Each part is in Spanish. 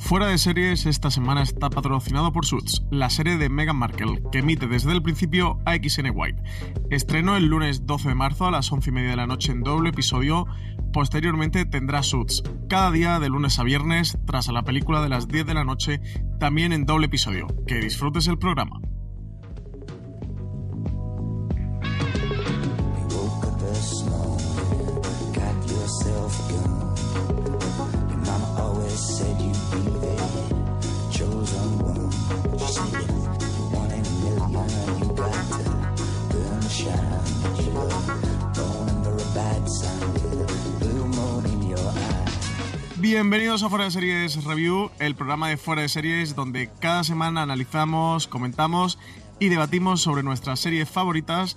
Fuera de series, esta semana está patrocinado por Suits, la serie de Meghan Markle, que emite desde el principio a XN White. Estrenó el lunes 12 de marzo a las 11 y media de la noche en doble episodio. Posteriormente tendrá Suits, cada día de lunes a viernes, tras a la película de las 10 de la noche, también en doble episodio. Que disfrutes el programa. Bienvenidos a Fuera de Series Review, el programa de Fuera de Series donde cada semana analizamos, comentamos y debatimos sobre nuestras series favoritas.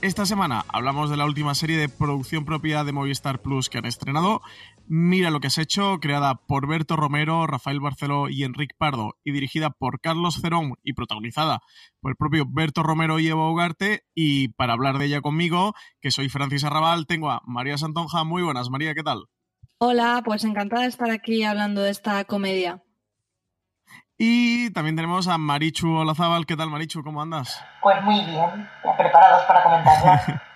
Esta semana hablamos de la última serie de producción propia de Movistar Plus que han estrenado. Mira lo que has hecho, creada por Berto Romero, Rafael Barceló y Enrique Pardo y dirigida por Carlos Cerón y protagonizada por el propio Berto Romero y Evo Ugarte. Y para hablar de ella conmigo, que soy Francis Arrabal, tengo a María Santonja. Muy buenas, María, ¿qué tal? Hola, pues encantada de estar aquí hablando de esta comedia. Y también tenemos a Marichu Olazábal. ¿Qué tal, Marichu? ¿Cómo andas? Pues muy bien, ya preparados para comentarla.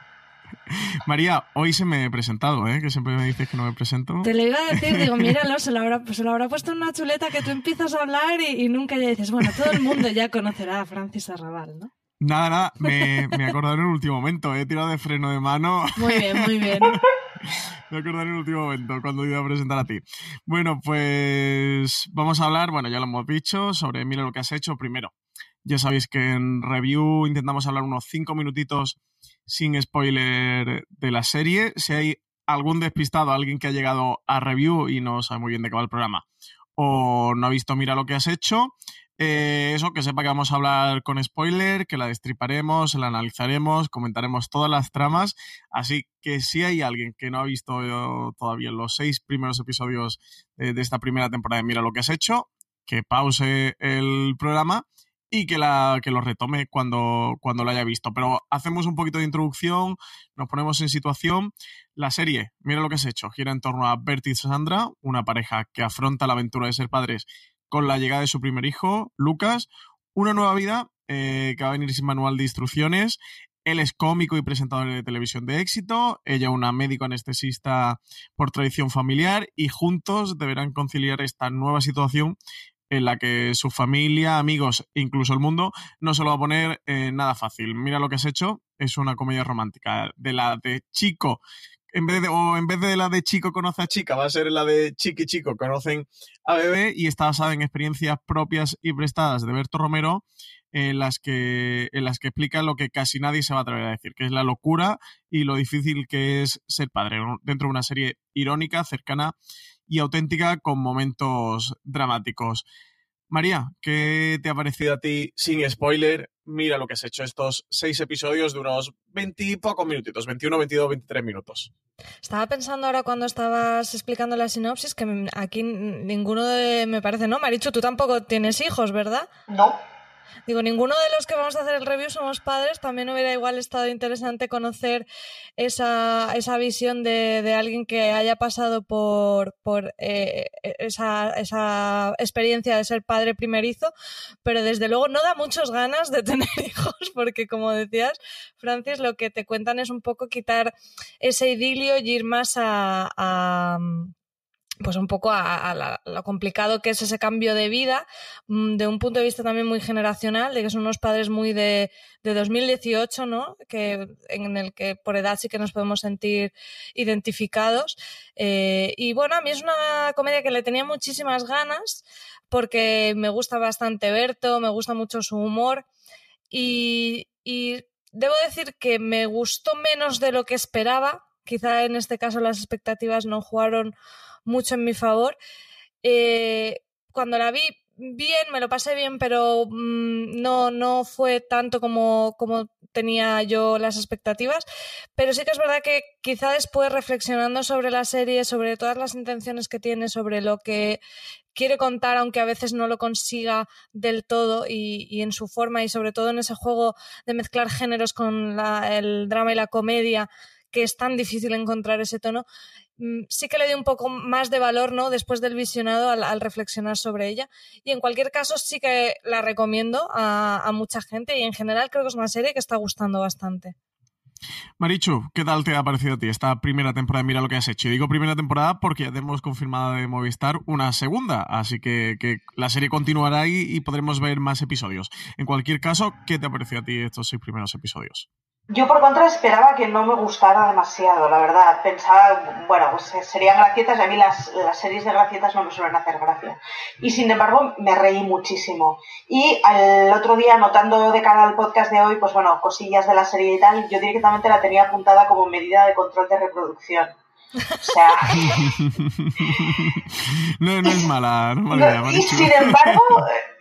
María, hoy se me he presentado, ¿eh? que siempre me dices que no me presento. Te lo iba a decir, digo, míralo, se lo habrá, se lo habrá puesto en una chuleta que tú empiezas a hablar y, nunca ya dices, bueno, todo el mundo ya conocerá a Francis Arrabal, ¿no? Nada, nada, me, me acordado en el último momento, he tirado de freno de mano. Muy bien, muy bien. Me acordé en el último momento cuando iba a presentar a ti. Bueno, pues vamos a hablar, bueno, ya lo hemos dicho, sobre Mira lo que has hecho primero. Ya sabéis que en review intentamos hablar unos cinco minutitos sin spoiler de la serie. Si hay algún despistado, alguien que ha llegado a review y no sabe muy bien de qué va el programa, o no ha visto Mira lo que has hecho, eh, eso, que sepa que vamos a hablar con spoiler, que la destriparemos, la analizaremos, comentaremos todas las tramas. Así que si hay alguien que no ha visto todavía los seis primeros episodios de, esta primera temporada de Mira lo que has hecho, que pause el programa y que, la, que lo retome cuando, cuando lo haya visto. Pero hacemos un poquito de introducción, nos ponemos en situación. La serie, mira lo que has hecho, gira en torno a Bert y Sandra, una pareja que afronta la aventura de ser padres con la llegada de su primer hijo, Lucas, una nueva vida eh, que va a venir sin manual de instrucciones. Él es cómico y presentador de televisión de éxito, ella una médico anestesista por tradición familiar y juntos deberán conciliar esta nueva situación en la que su familia, amigos incluso el mundo no se lo va a poner eh, nada fácil. Mira lo que has hecho, es una comedia romántica de la de chico en vez de, o en vez de la de chico conoce a chica, va a ser la de chiqui chico conocen a bebé y está basada en experiencias propias y prestadas de Berto Romero en las que en las que explica lo que casi nadie se va a atrever a decir, que es la locura y lo difícil que es ser padre dentro de una serie irónica, cercana y auténtica con momentos dramáticos. María, ¿qué te ha parecido a ti sin spoiler mira lo que has hecho estos seis episodios de unos 20 y pocos minutitos, 21, 22, 23 minutos. Estaba pensando ahora cuando estabas explicando la sinopsis que aquí ninguno de, me parece, ¿no? Marichu, tú tampoco tienes hijos, ¿verdad? No. Digo, ninguno de los que vamos a hacer el review somos padres. También hubiera igual estado interesante conocer esa, esa visión de, de, alguien que haya pasado por, por eh, esa, esa, experiencia de ser padre primerizo, pero desde luego no da muchas ganas de tener hijos, porque como decías, Francis, lo que te cuentan es un poco quitar ese idilio y ir más a pues un poco a, lo complicado que es ese cambio de vida, mm, de un punto de vista también muy generacional, de que son unos padres muy de, de 2018, ¿no? Que, en el que por edad sí que nos podemos sentir identificados. Eh, y bueno, a mí es una comedia que le tenía muchísimas ganas, porque me gusta bastante Berto, me gusta mucho su humor, y debo decir que me gustó menos de lo que esperaba. Quizá en este caso las expectativas no jugaron mucho en mi favor. Eh, cuando la vi bien, me lo pasé bien, pero mm, no, no fue tanto como, como tenía yo las expectativas. Pero sí que es verdad que quizá después reflexionando sobre la serie, sobre todas las intenciones que tiene, sobre lo que quiere contar, aunque a veces no lo consiga del todo y, en su forma y sobre todo en ese juego de mezclar géneros con el drama y la comedia, que es tan difícil encontrar ese tono, sí que le di un poco más de valor, ¿no? Después del visionado al, reflexionar sobre ella. Y en cualquier caso sí que la recomiendo a, mucha gente y en general creo que es una serie que está gustando bastante. Marichu, ¿qué tal te ha parecido a ti esta primera temporada? Mira lo que has hecho. Y digo primera temporada porque ya tenemos confirmada de Movistar una segunda, así que, la serie continuará ahí y podremos ver más episodios. En cualquier caso, ¿qué te ha parecido a ti estos seis primeros episodios? Yo por contra esperaba que no me gustara demasiado, la verdad. Pensaba, bueno, pues eh, serían gracietas y a mí las, las series de gracietas no me suelen hacer gracia. Y sin embargo me reí muchísimo. Y al otro día, notando de cara al podcast de hoy, pues bueno, cosillas de la serie y tal, yo directamente la tenía apuntada como medida de control de reproducción. O sea. no, no es mala, no mala Y sin embargo,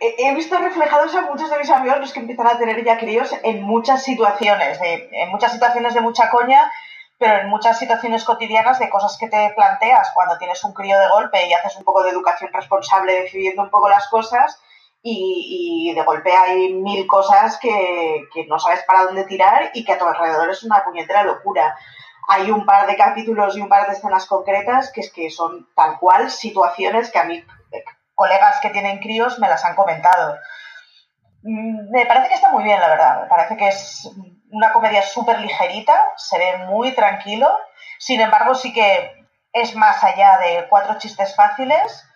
he visto reflejados a muchos de mis amigos los que empiezan a tener ya críos en muchas situaciones, en muchas situaciones de mucha coña, pero en muchas situaciones cotidianas de cosas que te planteas cuando tienes un crío de golpe y haces un poco de educación responsable decidiendo un poco las cosas. Y, de golpe hay mil cosas que, que no sabes para dónde tirar y que a tu alrededor es una puñetera locura hay un par de capítulos y un par de escenas concretas que es que son tal cual situaciones que a mí eh, colegas que tienen críos me las han comentado. Mm, me parece que está muy bien, la verdad. Me parece que es una comedia súper ligerita, se ve muy tranquilo. Sin embargo, sí que es más allá de cuatro chistes fáciles.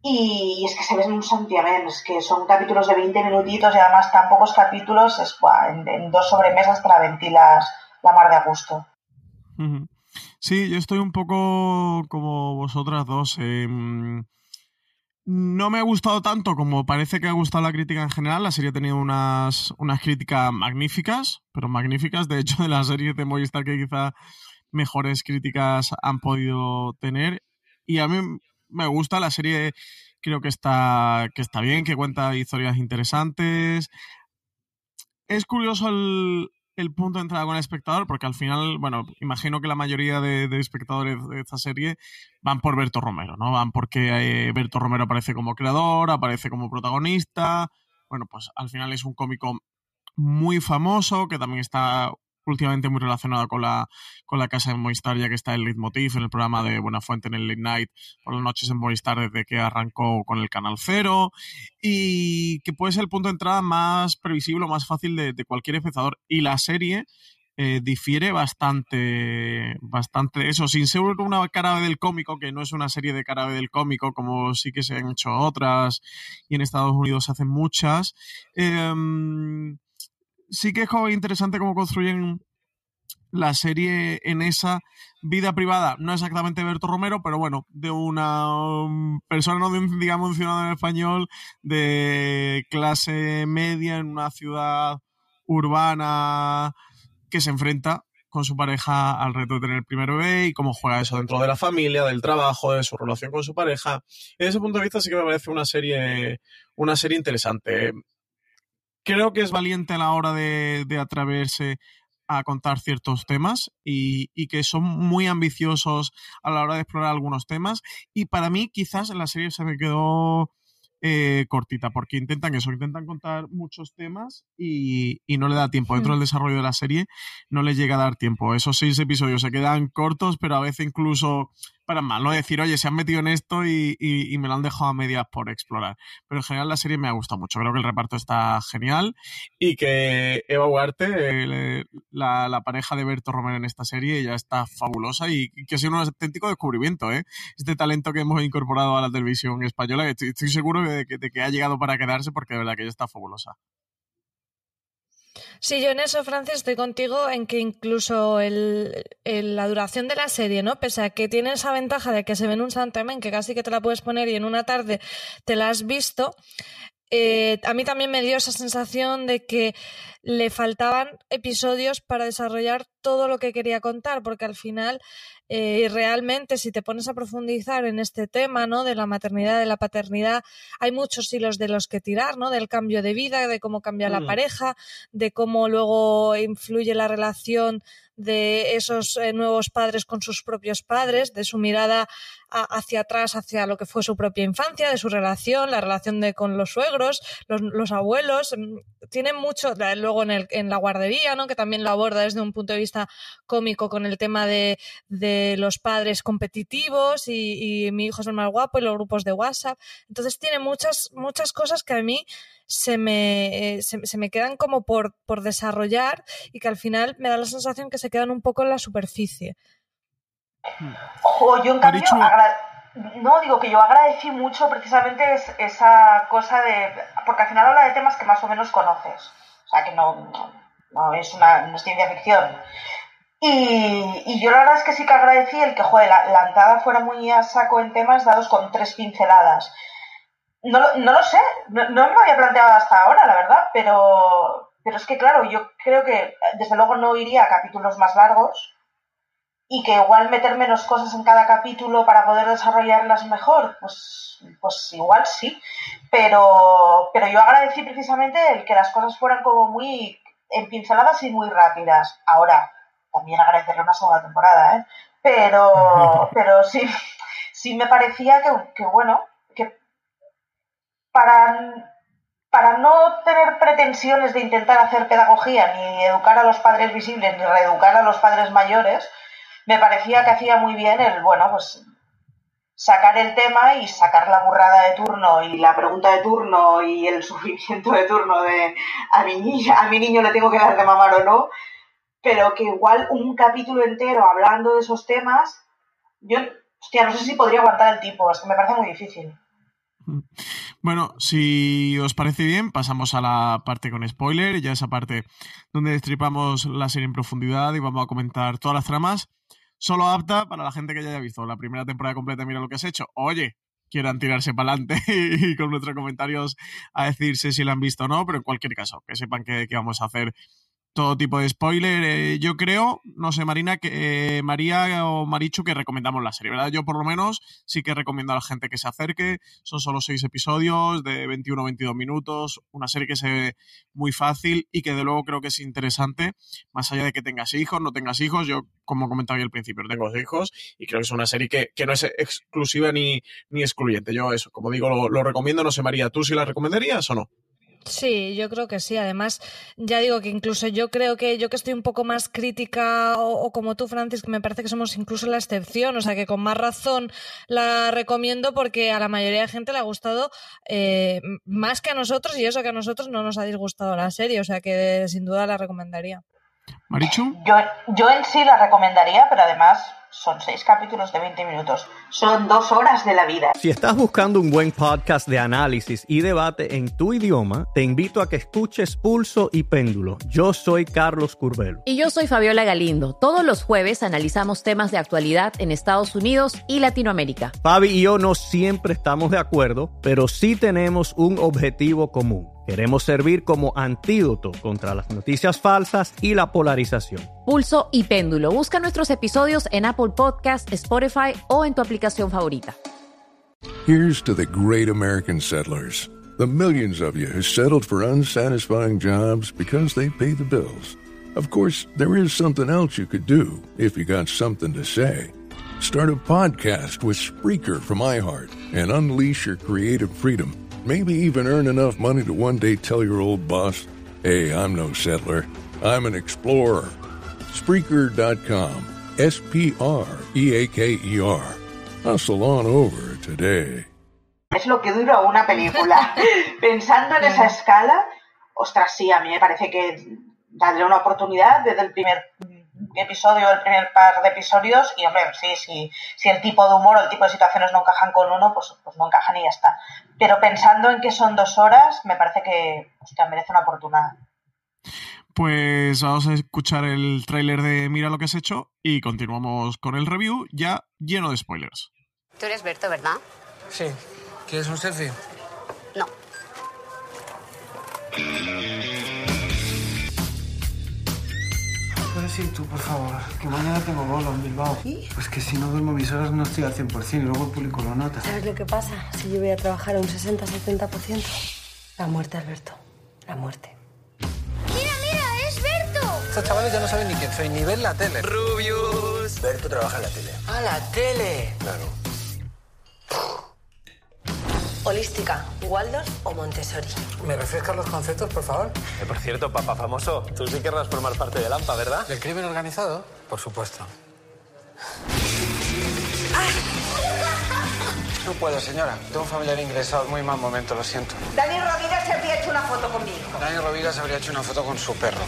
Y es que se ven un santiamén, es que son capítulos de 20 minutitos y además tan pocos capítulos, es, en, en, dos sobremesas te la ventilas la mar de a gusto. Sí, yo estoy un poco como vosotras dos. Em, no me ha gustado tanto como parece que ha gustado la crítica en general. La serie ha tenido unas, unas críticas magníficas, pero magníficas. De hecho, de las series de Movistar que quizá mejores críticas han podido tener. Y a mí me gusta la serie, creo que está, que está bien, que cuenta historias interesantes. Es curioso el, el punto de entrada con el espectador, porque al final, bueno, imagino que la mayoría de, espectadores de esta serie van por Berto Romero, ¿no? Van porque eh, Berto Romero aparece como creador, aparece como protagonista. Bueno, pues al final es un cómico muy famoso, que también está últimamente muy relacionado con la, con la casa de Movistar, ya que está el Leitmotiv en el programa de Buena Fuente en el Late Night por las noches en Movistar desde que arrancó con el Canal Cero y que puede ser el punto de entrada más previsible o más fácil de, cualquier espectador. Y la serie eh, difiere bastante, bastante eso, sin ser una cara del cómico, que no es una serie de cara del cómico, como sí que se han hecho otras, y en Estados Unidos se hacen muchas. Em, sí que es como interesante cómo construyen la serie en esa vida privada, no exactamente Berto Romero, pero bueno, de una um, persona, no digamos un ciudadano español de clase media en una ciudad urbana que se enfrenta con su pareja al reto de tener el primer bebé y cómo juega eso dentro de la familia, del trabajo, de su relación con su pareja. Desde ese punto de vista sí que me parece una serie, una serie interesante creo que es valiente a la hora de, de atreverse a contar ciertos temas y, y, que son muy ambiciosos a la hora de explorar algunos temas. Y para mí, quizás la serie se me quedó eh, cortita, porque intentan eso, intentan contar muchos temas y, y, no le da tiempo. Dentro del desarrollo de la serie no le llega a dar tiempo. Esos seis episodios se quedan cortos, pero a veces incluso para mal, ¿no? Decir, oye, se han metido en esto y, y, me lo han dejado a medias por explorar. Pero en general la serie me ha gustado mucho. Creo que el reparto está genial y que Eva Huarte, la, la, pareja de Berto Romero en esta serie, ya está fabulosa y que ha sido un auténtico descubrimiento, ¿eh? Este talento que hemos incorporado a la televisión española, estoy, estoy seguro de que, de que ha llegado para quedarse porque de verdad que ella está fabulosa. Sí, yo en eso, Francis, estoy contigo en que incluso el, la duración de la serie, ¿no? Pese a que tiene esa ventaja de que se ve en un santamen, que casi que te la puedes poner y en una tarde te la has visto, eh, a mí también me dio esa sensación de que le faltaban episodios para desarrollar todo lo que quería contar, porque al final eh, realmente si te pones a profundizar en este tema, ¿no? De la maternidad, de la paternidad, hay muchos hilos de los que tirar, ¿no? Del cambio de vida, de cómo cambia la Mm. pareja, de cómo luego influye la relación de esos eh, nuevos padres con sus propios padres, de su mirada a- hacia atrás, hacia lo que fue su propia infancia, de su relación, la relación de, con los suegros, los, los abuelos. mm, Tiene mucho, la- luego en, el, en la guardería, ¿no? que también lo aborda desde un punto de vista cómico con el tema de, de los padres competitivos y, y mi hijo es el más guapo y los grupos de WhatsApp. Entonces tiene muchas, muchas cosas que a mí se me, eh, se, se me quedan como por, por desarrollar y que al final me da la sensación que se quedan un poco en la superficie. Ojo, yo en cambio, no digo que yo agradecí mucho precisamente es- esa cosa de, porque al final habla de temas que más o menos conoces, o sea que no, no, es una no es ciencia ficción. Y, y yo la verdad es que sí que agradecí el que, joder, la, la entrada fuera muy a saco en temas dados con tres pinceladas. No, no lo sé, no, no me lo había planteado hasta ahora, la verdad, pero, pero es que claro, yo creo que desde luego no iría a capítulos más largos, y que igual meter menos cosas en cada capítulo para poder desarrollarlas mejor, pues, pues igual sí. Pero, pero yo agradecí precisamente el que las cosas fueran como muy en pinceladas y muy rápidas. Ahora, también agradecerle una segunda temporada, ¿eh? Pero, pero sí, sí me parecía que, que bueno, que para, para no tener pretensiones de intentar hacer pedagogía, ni educar a los padres visibles, ni reeducar a los padres mayores, me parecía que hacía muy bien el, bueno, pues sacar el tema y sacar la burrada de turno y la pregunta de turno y el sufrimiento de turno de a mi niño, a mi niño le tengo que dar de mamar o no, pero que igual un capítulo entero hablando de esos temas, yo, hostia, no sé si podría aguantar el tipo, es que me parece muy difícil. Bueno, si os parece bien, pasamos a la parte con spoiler, ya esa parte donde destripamos la serie en profundidad y vamos a comentar todas las tramas. Solo apta para la gente que ya haya visto la primera temporada completa, mira lo que has hecho. Oye, quieran tirarse para adelante y con nuestros comentarios a decirse si la han visto o no, pero en cualquier caso, que sepan que, que vamos a hacer todo tipo de spoiler. Eh, yo creo, no sé, Marina, que eh, María o Marichu, que recomendamos la serie, ¿verdad? Yo por lo menos sí que recomiendo a la gente que se acerque. Son solo seis episodios de 21 o 22 minutos. Una serie que se ve muy fácil y que de luego creo que es interesante, más allá de que tengas hijos, no tengas hijos. Yo, como comentaba al principio, tengo hijos y creo que es una serie que, que no es exclusiva ni, ni excluyente. Yo eso, como digo, lo, lo recomiendo. No sé, María, ¿tú sí la recomendarías o no? Sí, yo creo que sí. Además, ya digo que incluso yo creo que yo que estoy un poco más crítica o, o, como tú, Francis, que me parece que somos incluso la excepción, o sea que con más razón la recomiendo porque a la mayoría de gente le ha gustado eh, más que a nosotros y eso que a nosotros no nos ha disgustado la serie, o sea que sin duda la recomendaría. Marichu. Yo, yo en sí la recomendaría, pero además son seis capítulos de 20 minutos. Son dos horas de la vida. Si estás buscando un buen podcast de análisis y debate en tu idioma, te invito a que escuches Pulso y Péndulo. Yo soy Carlos Curbelo. Y yo soy Fabiola Galindo. Todos los jueves analizamos temas de actualidad en Estados Unidos y Latinoamérica. Fabi y yo no siempre estamos de acuerdo, pero sí tenemos un objetivo común. Queremos servir como antídoto contra las noticias falsas y la polarización. Pulso y péndulo. Busca nuestros episodios en Apple Podcast, Spotify o en tu aplicación favorita. Here's to the great American settlers, the millions of you who settled for unsatisfying jobs because they pay the bills. Of course, there is something else you could do if you got something to say. Start a podcast with Spreaker from iHeart and unleash your creative freedom. Maybe even earn enough money to one day tell your old boss, hey, I'm no settler, I'm an explorer. Spreaker.com. S P R E A K E R. Hustle on over today. Es lo que dura una película. Pensando en esa escala, ostras, sí, a mí me parece que darle una oportunidad desde el primer episodio, el primer par de episodios, y hombre, sí, sí, si el tipo de humor o el tipo de situaciones no encajan con uno, pues, pues no encajan y ya está. Pero pensando en que son dos horas, me parece que hostia, merece una oportunidad. Pues vamos a escuchar el tráiler de Mira lo que has hecho y continuamos con el review ya lleno de spoilers. Tú eres Berto, ¿verdad? Sí. ¿Quieres un selfie? No. Sí, tú, por favor. Que mañana tengo bolo en Bilbao. ¿Y? Pues que si no duermo mis horas no estoy al 100% y luego el público lo nota. ¿Sabes lo que pasa? Si yo voy a trabajar a un 60-70%. La muerte, Alberto. La muerte. ¡Mira, mira! ¡Es Berto! Estos chavales ya no saben ni quién soy, ni ven la tele. Rubius. Berto trabaja en la tele. ¡Ah, la tele! Claro. Holística, Waldorf o Montessori. ¿Me refrescas los conceptos, por favor? Eh, por cierto, papá famoso, tú sí querrás formar parte de Lampa, ¿verdad? ¿Del crimen organizado? Por supuesto. No puedo, señora. Tengo un familiar ingresado. Muy mal momento, lo siento. Dani Rovira se habría hecho una foto con mi hijo. Dani Rovira se habría hecho una foto con su perro.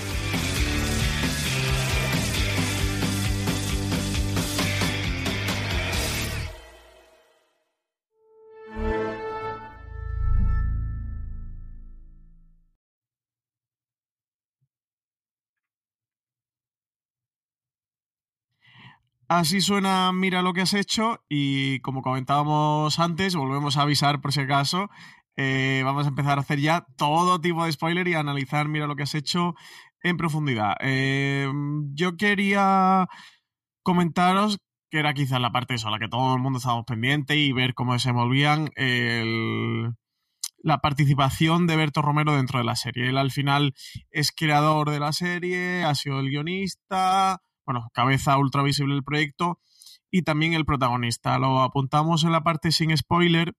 Así suena Mira lo que has hecho y como comentábamos antes, volvemos a avisar por si acaso, eh, vamos a empezar a hacer ya todo tipo de spoiler y a analizar Mira lo que has hecho en profundidad. Eh, yo quería comentaros que era quizás la parte esa, la que todo el mundo estábamos pendiente y ver cómo se envolvían el, la participación de Berto Romero dentro de la serie. Él al final es creador de la serie, ha sido el guionista, bueno, cabeza ultra visible del proyecto y también el protagonista. Lo apuntamos en la parte sin spoiler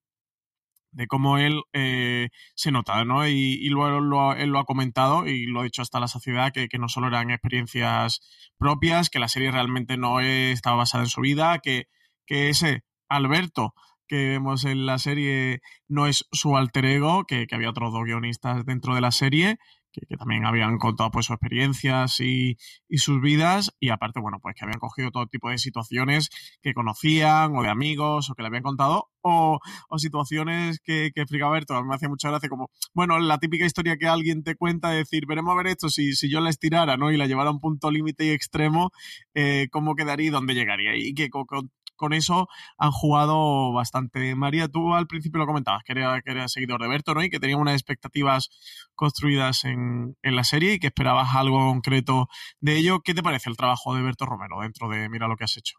de cómo él eh, se nota, ¿no? Y, y luego lo, él lo ha comentado y lo ha dicho hasta la saciedad, que, no solo eran experiencias propias, que la serie realmente no estaba basada en su vida, que, que ese Alberto que vemos en la serie no es su alter ego, que, que había otros dos guionistas dentro de la serie, que, también habían contado pues sus experiencias y, y, sus vidas y aparte, bueno, pues que habían cogido todo tipo de situaciones que conocían o de amigos o que le habían contado o, o situaciones que, que explicaba Berto. Me hacía mucha gracia como, bueno, la típica historia que alguien te cuenta de decir, veremos a ver esto, si, si yo la estirara, ¿no? Y la llevara a un punto límite y extremo, eh, ¿cómo quedaría y dónde llegaría? Y que con, eso han jugado bastante. María, tú al principio lo comentabas, que eras que era seguidor de Berto, ¿no? Y que tenía unas expectativas construidas en, en, la serie y que esperabas algo concreto de ello. ¿Qué te parece el trabajo de Berto Romero dentro de Mira lo que has hecho?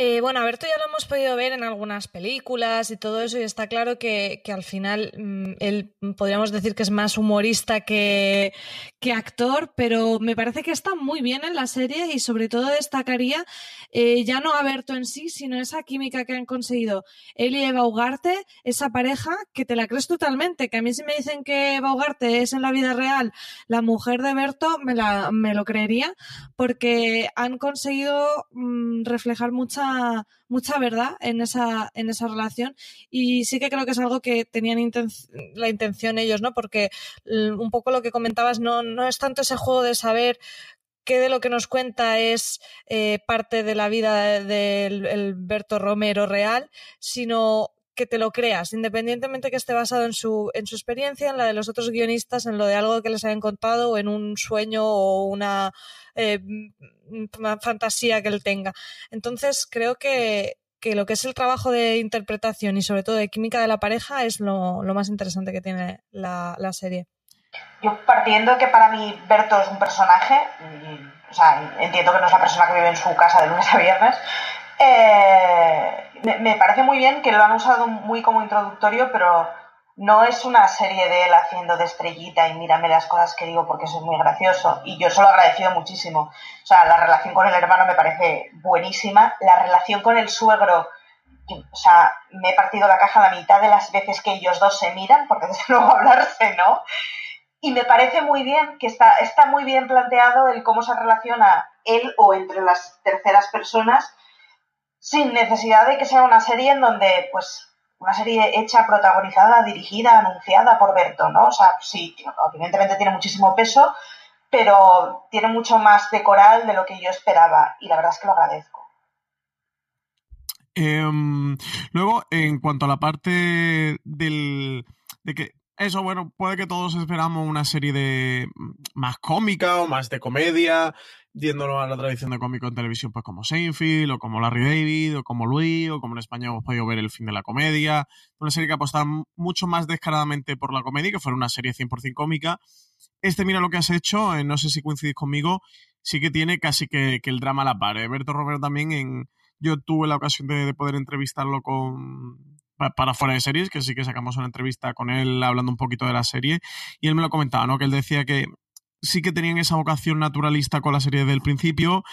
Eh, bueno, a Berto ya lo hemos podido ver en algunas películas y todo eso, y está claro que, al final mmm, él podríamos decir que es más humorista que, actor, pero me parece que está muy bien en la serie y sobre todo destacaría eh, ya no a Berto en sí, sino esa química que han conseguido él y Eva Ugarte, esa pareja que te la crees totalmente, que a mí si me dicen que Eva Ugarte es en la vida real la mujer de Berto, me, la, me lo creería, porque han conseguido mmm, reflejar mucha mucha verdad en esa, en esa relación y sí que creo que es algo que tenían la intención ellos, ¿no? Porque un poco lo que comentabas no, no es tanto ese juego de saber qué de lo que nos cuenta es eh, parte de la vida del de Berto Romero real, sino que te lo creas, independientemente que esté basado en su, en su experiencia, en la de los otros guionistas, en lo de algo que les hayan contado, o en un sueño o una, eh, fantasía que él tenga. Entonces, creo que, que, lo que es el trabajo de interpretación y sobre todo de química de la pareja es lo, lo más interesante que tiene la, la, serie. Yo partiendo que para mí Berto es un personaje, o sea, entiendo que no es la persona que vive en su casa de lunes a viernes, eh, me, me, parece muy bien que lo han usado muy como introductorio, pero no es una serie de él haciendo de estrellita y mírame las cosas que digo porque es muy gracioso. Y yo se lo he agradecido muchísimo. O sea, la relación con el hermano me parece buenísima. La relación con el suegro, o sea, me he partido la caja la mitad de las veces que ellos dos se miran, porque desde luego hablarse, ¿no? Y me parece muy bien que está, está muy bien planteado el cómo se relaciona él o entre las terceras personas sin necesidad de que sea una serie en donde, pues, una serie hecha, protagonizada, dirigida, anunciada por Berto, ¿no? O sea, sí, evidentemente tiene muchísimo peso, pero tiene mucho más de coral de lo que yo esperaba y la verdad es que lo agradezco. Eh, luego, en cuanto a la parte del, de que eso, bueno, puede que todos esperamos una serie de mm, más cómica o más de comedia, yéndolo a la tradición de cómico en televisión, pues como Seinfeld, o como Larry David, o como Louis, o como en España hemos podido ver El fin de la comedia. Una serie que apostaba mucho más descaradamente por la comedia, que fuera una serie 100% cómica. Este, mira lo que has hecho, eh, no sé si coincidís conmigo, sí que tiene casi que, el drama a la par. ¿eh? Berto Romero también. Yo tuve la ocasión de poder entrevistarlo con para fuera de series, que sí que sacamos una entrevista con él hablando un poquito de la serie, y él me lo comentaba, ¿no? Que él decía que sí que tenían esa vocación naturalista con la serie del principio,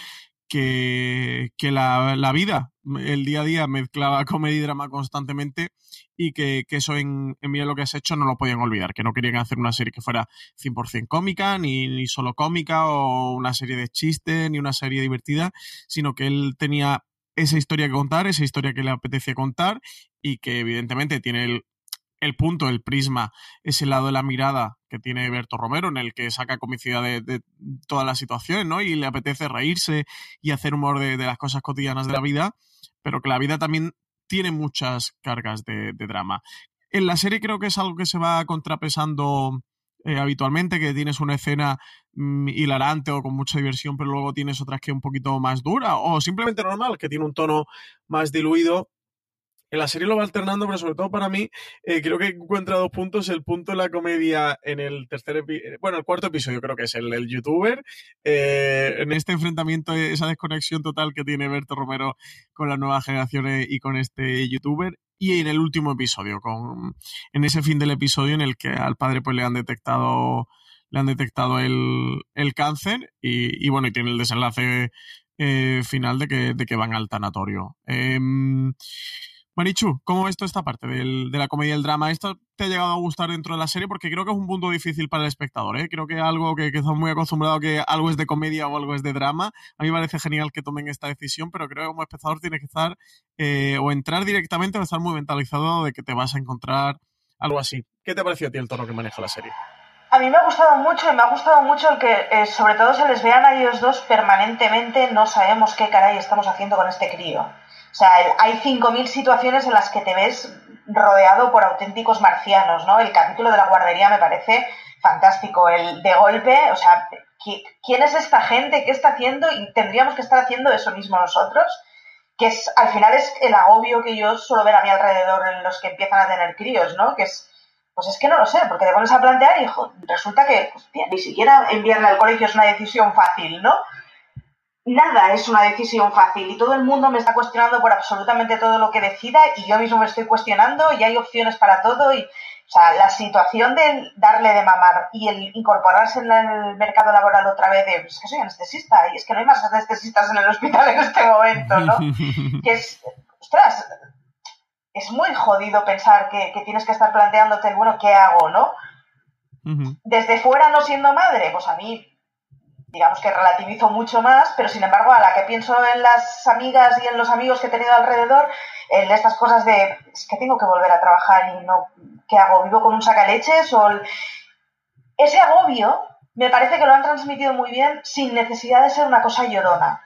que, que la, la, vida, el día a día mezclaba comedia y drama constantemente y que, que eso en, en Mira lo que has hecho no lo podían olvidar, que no querían hacer una serie que fuera 100% cómica, ni, ni solo cómica o una serie de chistes, ni una serie divertida, sino que él tenía esa historia que contar, esa historia que le apetece contar y que evidentemente tiene el, el punto, el prisma, ese lado de la mirada que tiene Berto Romero, en el que saca comicidad de, de todas las situaciones, ¿no? Y le apetece reírse y hacer humor de, de, las cosas cotidianas de la vida, pero que la vida también tiene muchas cargas de, de drama. En la serie creo que es algo que se va contrapesando eh, habitualmente, que tienes una escena mm, hilarante o con mucha diversión, pero luego tienes otras que un poquito más dura, o simplemente normal, que tiene un tono más diluido. En la serie lo va alternando, pero sobre todo para mí, eh, creo que encuentra dos puntos. El punto de la comedia en el tercer episodio, bueno, el cuarto episodio creo que es el del youtuber. Eh, en este enfrentamiento, esa desconexión total que tiene Berto Romero con las nuevas generaciones y con este youtuber y en el último episodio, con, en ese fin del episodio en el que al padre pues le han detectado le han detectado el, el cáncer y, y, bueno, y tiene el desenlace eh, final de que, de que van al tanatorio. Eh, Marichu, ¿cómo ves toda esta parte del, de la comedia y el drama? ¿Esto te ha llegado a gustar dentro de la serie? Porque creo que es un punto difícil para el espectador. ¿eh? Creo que algo que, que estamos muy acostumbrados que algo es de comedia o algo es de drama. A mí me parece genial que tomen esta decisión, pero creo que como espectador tienes que estar eh, o entrar directamente o estar muy mentalizado de que te vas a encontrar algo así. ¿Qué te pareció a ti el tono que maneja la serie? A mí me ha gustado mucho y me ha gustado mucho el que eh, sobre todo se les vean a ellos dos permanentemente, no sabemos qué caray estamos haciendo con este crío. O sea, hay 5.000 situaciones en las que te ves rodeado por auténticos marcianos, ¿no? El capítulo de la guardería me parece fantástico. El de golpe, o sea, ¿quién es esta gente? ¿Qué está haciendo? Y tendríamos que estar haciendo eso mismo nosotros, que es, al final es el agobio que yo suelo ver a mi alrededor en los que empiezan a tener críos, ¿no? Que es, pues es que no lo sé, porque te pones a plantear y resulta que hostia, ni siquiera enviarle al colegio es una decisión fácil, ¿no? Nada es una decisión fácil y todo el mundo me está cuestionando por absolutamente todo lo que decida y yo mismo me estoy cuestionando y hay opciones para todo y o sea, la situación de darle de mamar y el incorporarse en el mercado laboral otra vez de, es que soy anestesista y es que no hay más anestesistas en el hospital en este momento, ¿no? que es, ostras, es muy jodido pensar que, que, tienes que estar planteándote, bueno, ¿qué hago, no? Desde fuera no siendo madre, pues a mí digamos que relativizo mucho más, pero sin embargo a la que pienso en las amigas y en los amigos que he tenido alrededor, en estas cosas de, es que tengo que volver a trabajar y no, ¿qué hago? ¿Vivo con un sacaleches? O Ese agobio me parece que lo han transmitido muy bien sin necesidad de ser una cosa llorona.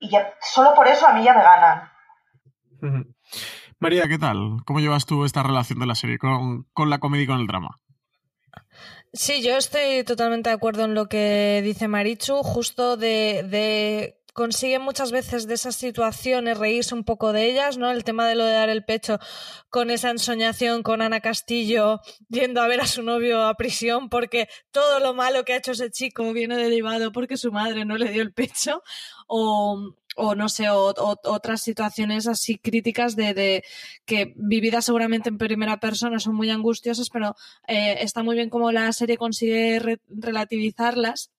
Y ya, solo por eso a mí ya me ganan. María, ¿qué tal? ¿Cómo llevas tú esta relación de la serie con, con la comedia y con el drama? Sí, yo estoy totalmente de acuerdo en lo que dice Marichu, justo de, de consigue muchas veces de esas situaciones reírse un poco de ellas, ¿no? El tema de lo de dar el pecho con esa ensoñación con Ana Castillo yendo a ver a su novio a prisión porque todo lo malo que ha hecho ese chico viene derivado porque su madre no le dio el pecho o, no sé, o, otras situaciones así críticas de, de, que vividas seguramente en primera persona son muy angustiosas, pero eh, está muy bien como la serie consigue re relativizarlas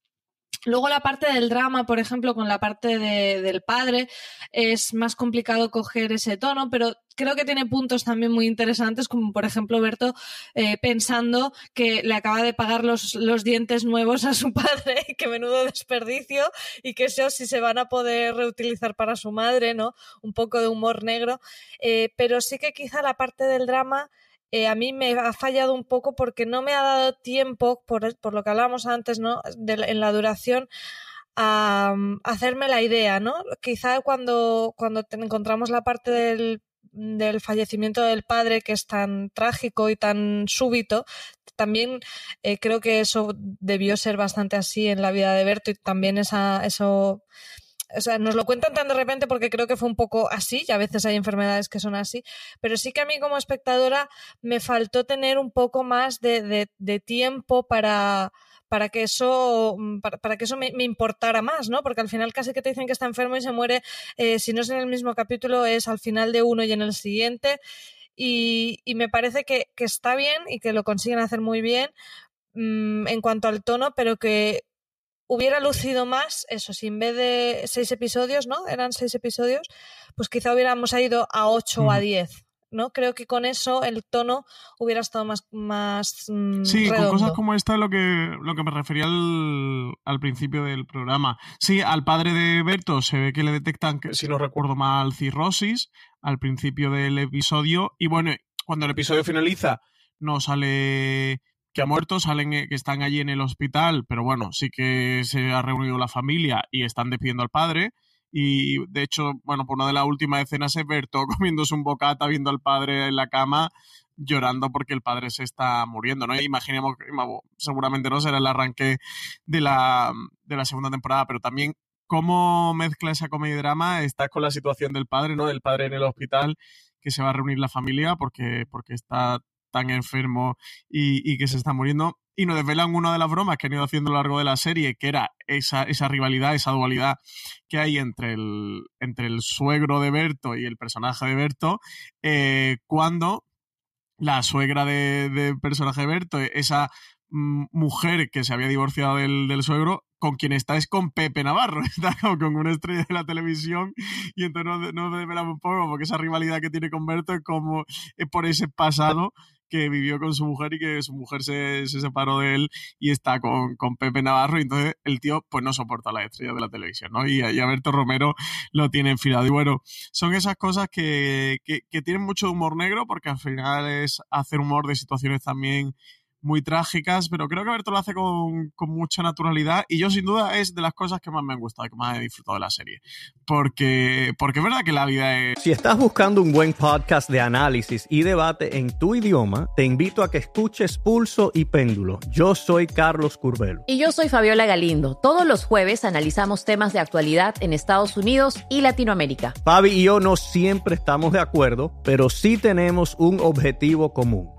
Luego la parte del drama, por ejemplo, con la parte de, del padre, es más complicado coger ese tono, pero creo que tiene puntos también muy interesantes, como por ejemplo Berto eh, pensando que le acaba de pagar los, los dientes nuevos a su padre, que menudo desperdicio, y que eso sí se van a poder reutilizar para su madre, ¿no? Un poco de humor negro. Eh, pero sí que quizá la parte del drama eh, a mí me ha fallado un poco porque no me ha dado tiempo, por, por lo que hablábamos antes, ¿no? En la duración, a, a, hacerme la idea, ¿no? Quizá cuando, cuando encontramos la parte del del fallecimiento del padre, que es tan trágico y tan súbito, también eh, creo que eso debió ser bastante así en la vida de Berto y también esa, eso o sea, nos lo cuentan tan de repente porque creo que fue un poco así, y a veces hay enfermedades que son así, pero sí que a mí como espectadora me faltó tener un poco más de, de, tiempo para, para que eso, para, que eso me, importara más, ¿no? Porque al final casi que te dicen que está enfermo y se muere, eh, si no es en el mismo capítulo, es al final de uno y en el siguiente. Y, y me parece que, que, está bien y que lo consiguen hacer muy bien mm, en cuanto al tono, pero que hubiera lucido más eso, si en vez de seis episodios, ¿no? Eran seis episodios, pues quizá hubiéramos ido a ocho o a diez. ¿no? Creo que con eso el tono hubiera estado más, más mm, Sí, con cosas como esta es lo que, lo que me refería al, al, principio del programa. Sí, al padre de Berto se ve que le detectan, si no recuerdo mal, cirrosis al principio del episodio. Y bueno, cuando el episodio finaliza, no sale que ha muerto, salen eh, que están allí en el hospital, pero bueno, sí que se ha reunido la familia y están despidiendo al padre. Y de hecho, bueno, por una de las últimas escenas es Berto comiéndose un bocata, viendo al padre en la cama, llorando porque el padre se está muriendo, ¿no? imaginemos, seguramente no será el arranque de la, de la segunda temporada, pero también cómo mezcla esa comedia y drama está con la situación del padre, ¿no? Del padre en el hospital, que se va a reunir la familia porque, porque está tan enfermo y, que se está muriendo. Y nos desvelan una de las bromas que han ido haciendo a lo largo de la serie, que era esa, esa rivalidad, esa dualidad que hay entre el, entre el suegro de Berto y el personaje de Berto, eh, cuando la suegra del de personaje de Berto, esa mm, mujer que se había divorciado del, del, suegro, con quien está es con Pepe Navarro, está con una estrella de la televisión y entonces no, no desvelamos un poco porque esa rivalidad que tiene con Berto es como es por ese pasado que vivió con su mujer y que su mujer se, separó de él y está con, Pepe Navarro y entonces el tío pues no soporta la estrella de la televisión, ¿no? Y, y Alberto Romero lo tiene enfilado. Y bueno, son esas cosas que, que, que tienen mucho humor negro porque al final es hacer humor de situaciones también muy trágicas, pero creo que Berto lo hace con, mucha naturalidad y yo sin duda es de las cosas que más me han gustado, que más he disfrutado de la serie. Porque, porque es verdad que la vida es... Si estás buscando un buen podcast de análisis y debate en tu idioma, te invito a que escuches Pulso y Péndulo. Yo soy Carlos Curbelo. Y yo soy Fabiola Galindo. Todos los jueves analizamos temas de actualidad en Estados Unidos y Latinoamérica. Fabi y yo no siempre estamos de acuerdo, pero sí tenemos un objetivo común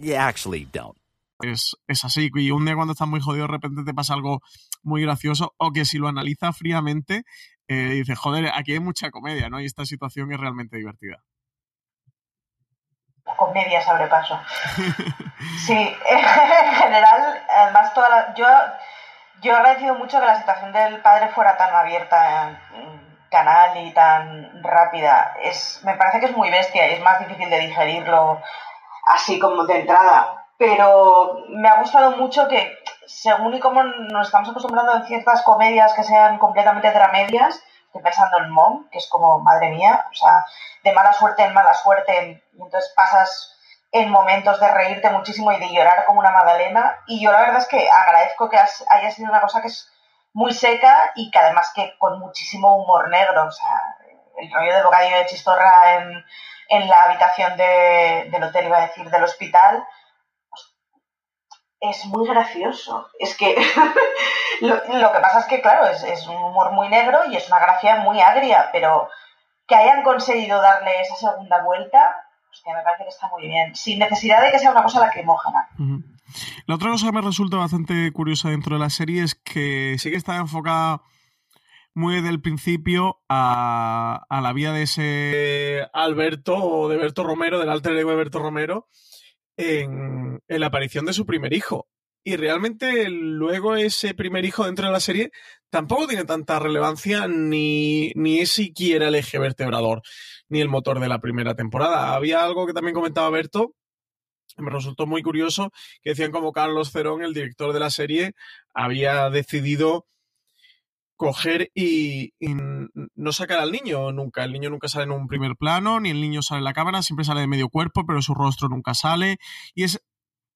You actually don't. Es, es, así, y un día cuando estás muy jodido de repente te pasa algo muy gracioso, o que si lo analizas fríamente, eh, dices, joder, aquí hay mucha comedia, ¿no? Y esta situación es realmente divertida. Comedia sobre paso. sí, en general, además toda la, yo, yo he agradecido mucho que la situación del padre fuera tan abierta en canal y tan rápida. Es, me parece que es muy bestia y es más difícil de digerirlo así como de entrada. Pero me ha gustado mucho que, según y como nos estamos acostumbrando a ciertas comedias que sean completamente dramedias, estoy pensando en Mom, que es como, madre mía, o sea, de mala suerte en mala suerte, entonces pasas en momentos de reírte muchísimo y de llorar como una magdalena. Y yo la verdad es que agradezco que haya sido una cosa que es muy seca y que además que con muchísimo humor negro. O sea, el rollo de bocadillo de chistorra en, en la habitación de, del hotel, iba a decir, del hospital, es muy gracioso. Es que lo, que pasa es que, claro, es, un humor muy negro y es una gracia muy agria, pero que hayan conseguido darle esa segunda vuelta, hostia, me parece que está muy bien, sin necesidad de que sea una cosa lacrimógena. La otra cosa que me resulta bastante curiosa dentro de la serie es que sí que está enfocada muy desde el principio a, la vida de ese Alberto o de Berto Romero, del alter ego de Berto Romero. en, en la aparición de su primer hijo. Y realmente luego ese primer hijo dentro de la serie tampoco tiene tanta relevancia ni, ni es siquiera el eje vertebrador ni el motor de la primera temporada. Había algo que también comentaba Berto, me resultó muy curioso, que decían como Carlos Cerón, el director de la serie, había decidido coger y, no sacar al niño nunca. El niño nunca sale en un primer plano, ni el niño sale en la cámara, siempre sale de medio cuerpo, pero su rostro nunca sale. Y es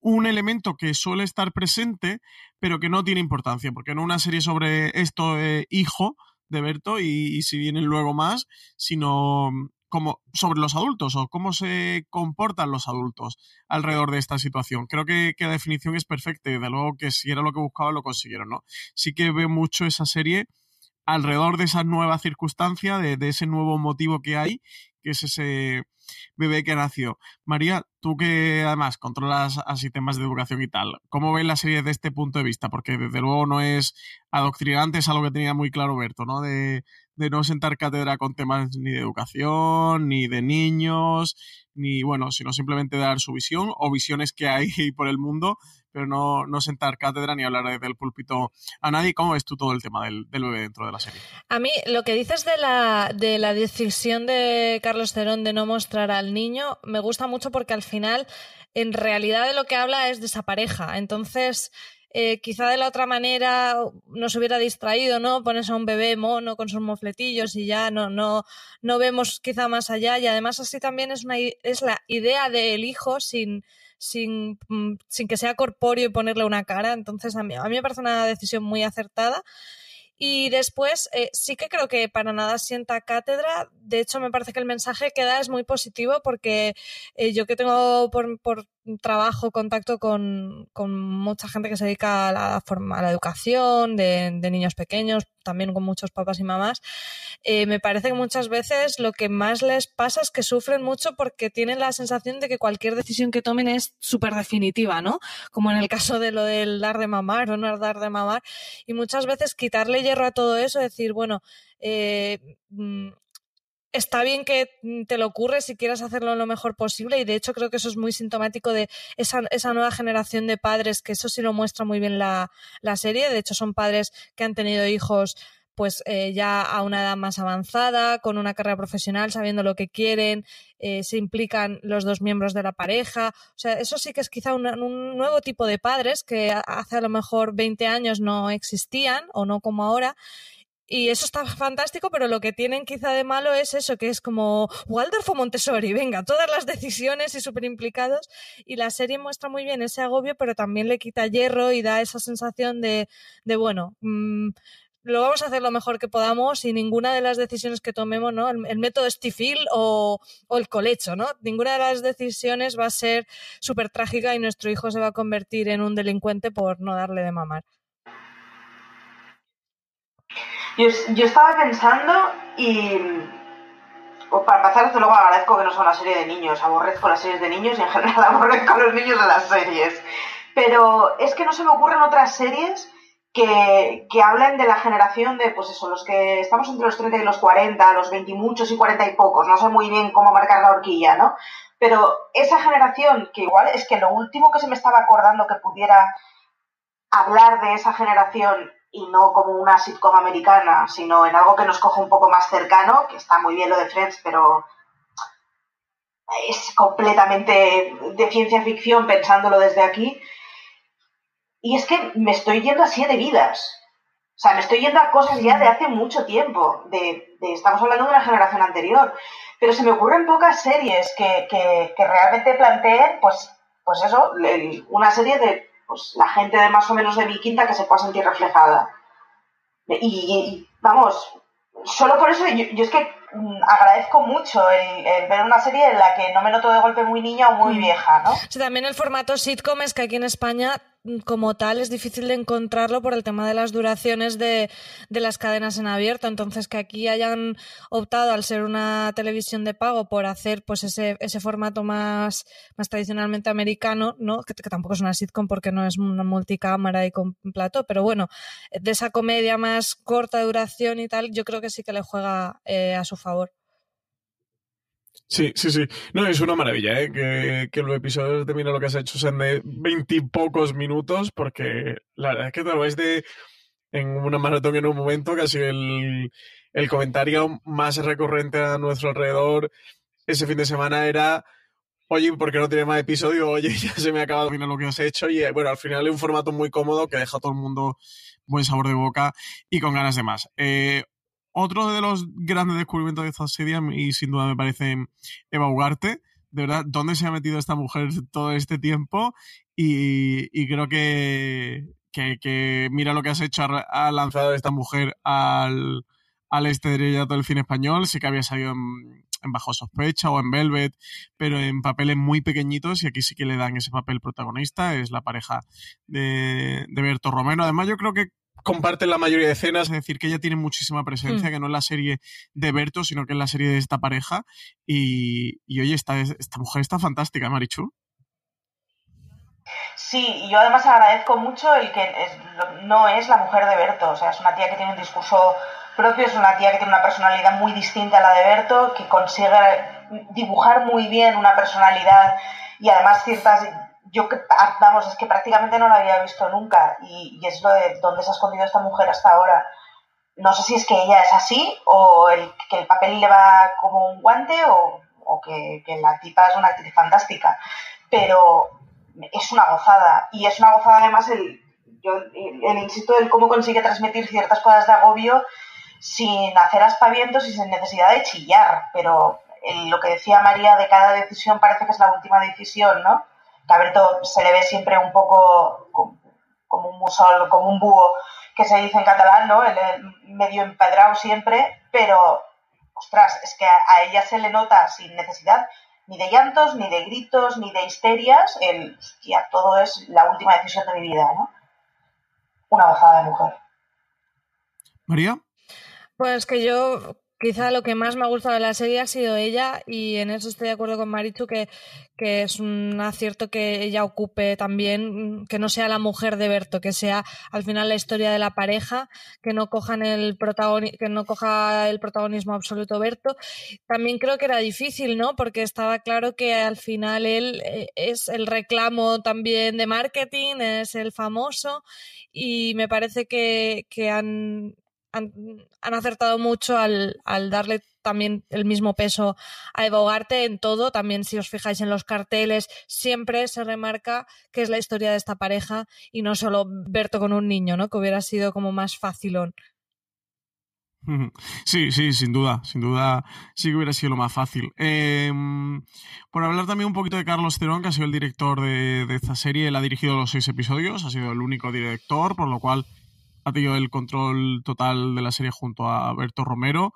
un elemento que suele estar presente, pero que no tiene importancia, porque no una serie sobre esto eh, hijo de Berto y, y si vienen luego más, sino como sobre los adultos o cómo se comportan los adultos alrededor de esta situación. Creo que, que, la definición es perfecta y de luego que si era lo que buscaba lo consiguieron, ¿no? Sí que veo mucho esa serie alrededor de esa nueva circunstancia, de, de ese nuevo motivo que hay, que es ese bebé que nació. María, tú que además controlas así temas de educación y tal, ¿cómo ves la serie desde este punto de vista? Porque desde luego no es adoctrinante, es algo que tenía muy claro Berto, ¿no? De, de no sentar cátedra con temas ni de educación, ni de niños, ni bueno, sino simplemente dar su visión o visiones que hay por el mundo, pero no, no sentar cátedra ni hablar del púlpito a nadie. ¿Cómo ves tú todo el tema del, del, bebé dentro de la serie? A mí, lo que dices de la, de la decisión de Carlos Cerón de no mostrar al niño, me gusta mucho porque al final, en realidad de lo que habla es de esa pareja. Entonces, eh, quizá de la otra manera nos hubiera distraído, ¿no? Pones a un bebé mono con sus mofletillos y ya no, no, no vemos quizá más allá. Y además así también es, una, es la idea del hijo sin, sin, sin que sea corpóreo y ponerle una cara. Entonces a mí, a mí me parece una decisión muy acertada. Y después eh, sí que creo que para nada sienta cátedra. De hecho, me parece que el mensaje que da es muy positivo porque eh, yo que tengo por, por trabajo, contacto con, con, mucha gente que se dedica a la, forma, la educación de, niños pequeños, también con muchos papás y mamás, eh, me parece que muchas veces lo que más les pasa es que sufren mucho porque tienen la sensación de que cualquier decisión que tomen es súper definitiva, ¿no? Como en el caso de lo del dar de mamar o no dar de mamar. Y muchas veces quitarle hierro a todo eso, decir, bueno, eh, está bien que te lo ocurres si quieras hacerlo lo mejor posible y de hecho creo que eso es muy sintomático de esa, esa nueva generación de padres, que eso sí lo muestra muy bien la, la serie. De hecho son padres que han tenido hijos pues eh, ya a una edad más avanzada, con una carrera profesional, sabiendo lo que quieren, eh, se implican los dos miembros de la pareja. O sea, eso sí que es quizá un, nuevo tipo de padres que hace a lo mejor 20 años no existían o no como ahora y eso está fantástico, pero lo que tienen quizá de malo es eso, que es como Waldorf o Montessori, venga, todas las decisiones y súper implicados. Y la serie muestra muy bien ese agobio, pero también le quita hierro y da esa sensación de, de bueno, mmm, lo vamos a hacer lo mejor que podamos y ninguna de las decisiones que tomemos, ¿no? El, método Stifil o, el colecho, ¿no? Ninguna de las decisiones va a ser súper trágica y nuestro hijo se va a convertir en un delincuente por no darle de mamar. Yo, yo estaba pensando y para empezar, desde luego agradezco que no sea una serie de niños, aborrezco las series de niños y en general aborrezco a los niños de las series. Pero es que no se me ocurren otras series que, que hablen de la generación de, pues eso, los que estamos entre los 30 y los 40, los 20 y muchos y 40 y pocos, no sé muy bien cómo marcar la horquilla, ¿no? Pero esa generación, que igual es que lo último que se me estaba acordando que pudiera hablar de esa generación y no como una sitcom americana, sino en algo que nos coja un poco más cercano, que está muy bien lo de Friends, pero es completamente de ciencia ficción pensándolo desde aquí. Y es que me estoy yendo a siete vidas. O sea, me estoy yendo a cosas ya de hace mucho tiempo. De, de estamos hablando de una generación anterior. Pero se me ocurren pocas series que, que, que realmente planteen, pues, pues eso, una serie de pues, la gente de más o menos de mi quinta que se pueda sentir reflejada. Y, y vamos, solo por eso yo, yo es que mm, agradezco mucho el, el, ver una serie en la que no me noto de golpe muy niña o muy vieja, ¿no? Sí, también el formato sitcom es que aquí en España como tal es difícil de encontrarlo por el tema de las duraciones de, de, las cadenas en abierto. Entonces, que aquí hayan optado, al ser una televisión de pago, por hacer pues ese, ese formato más, más tradicionalmente americano, ¿no? Que, que, tampoco es una sitcom porque no es una multicámara y con plato, pero bueno, de esa comedia más corta duración y tal, yo creo que sí que le juega eh, a su favor. Sí, sí, sí. No, es una maravilla, ¿eh? Que, que los episodios de Mira lo que has hecho sean de veintipocos minutos, porque la verdad es que te lo ves de en una maratón en un momento, casi el, el comentario más recurrente a nuestro alrededor ese fin de semana era oye, ¿por qué no tiene más episodios? Oye, ya se me ha acabado Mira lo que has hecho. Y bueno, al final es un formato muy cómodo que deja a todo el mundo buen sabor de boca y con ganas de más. Eh, otro de los grandes descubrimientos de esta serie, y sin duda me parece Eva Ugarte, de verdad, ¿dónde se ha metido esta mujer todo este tiempo? Y, creo que, que, mira lo que has hecho, ha, lanzado esta mujer al, al estrellato del cine español, sí que había salido en, Bajo Sospecha o en Velvet, pero en papeles muy pequeñitos y aquí sí que le dan ese papel protagonista, es la pareja de, de Berto Romero. Además yo creo que comparten la mayoría de escenas, es decir, que ella tiene muchísima presencia, mm. que no es la serie de Berto, sino que es la serie de esta pareja. Y, y oye, esta, esta mujer está fantástica, Marichu. Sí, y yo además agradezco mucho el que no es la mujer de Berto, o sea, es una tía que tiene un discurso propio, es una tía que tiene una personalidad muy distinta a la de Berto, que consigue dibujar muy bien una personalidad y además ciertas yo, ah, vamos, es que prácticamente no la había visto nunca y, es lo de dónde se ha escondido esta mujer hasta ahora. No sé si es que ella es así o el, que el papel le va como un guante o, que, la tipa es una actriz fantástica, pero es una gozada y es una gozada además el, yo el, insisto, el cómo consigue transmitir ciertas cosas de agobio sin hacer aspavientos y sin necesidad de chillar, pero lo que decía María de cada decisión parece que es la última decisión, ¿no? Que se le ve siempre un poco como un musol, como un búho, que se dice en catalán, ¿no? El, medio empedrado siempre, pero, ostras, es que a, ella se le nota sin necesidad ni de llantos, ni de gritos, ni de histerias, el, hostia, todo es la última decisión de mi vida, ¿no? Una gozada de mujer. María. Pues que yo Quizá lo que más me ha gustado de la serie ha sido ella y en eso estoy de acuerdo con Marichu que, que es un acierto que ella ocupe también, que no sea la mujer de Berto, que sea al final la historia de la pareja, que no cojan el que no coja el protagonismo absoluto Berto. También creo que era difícil, ¿no? Porque estaba claro que al final él eh, es el reclamo también de marketing, es el famoso y me parece que, que han han, acertado mucho al, darle también el mismo peso a Eva en todo. También, si os fijáis en los carteles, siempre se remarca que es la historia de esta pareja y no solo Berto con un niño, ¿no? Que hubiera sido como más facilón. Sí, sí, sin duda, sin duda sí que hubiera sido lo más fácil. Em, por hablar también un poquito de Carlos Terón, que ha sido el director de, de esta serie, él ha dirigido los seis episodios, ha sido el único director, por lo cual ha tenido el control total de la serie junto a Berto Romero.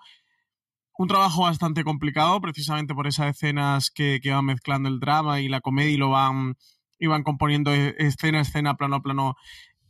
Un trabajo bastante complicado, precisamente por esas escenas que, que van mezclando el drama y la comedia y lo van, iban componiendo e, escena a escena, plano a plano,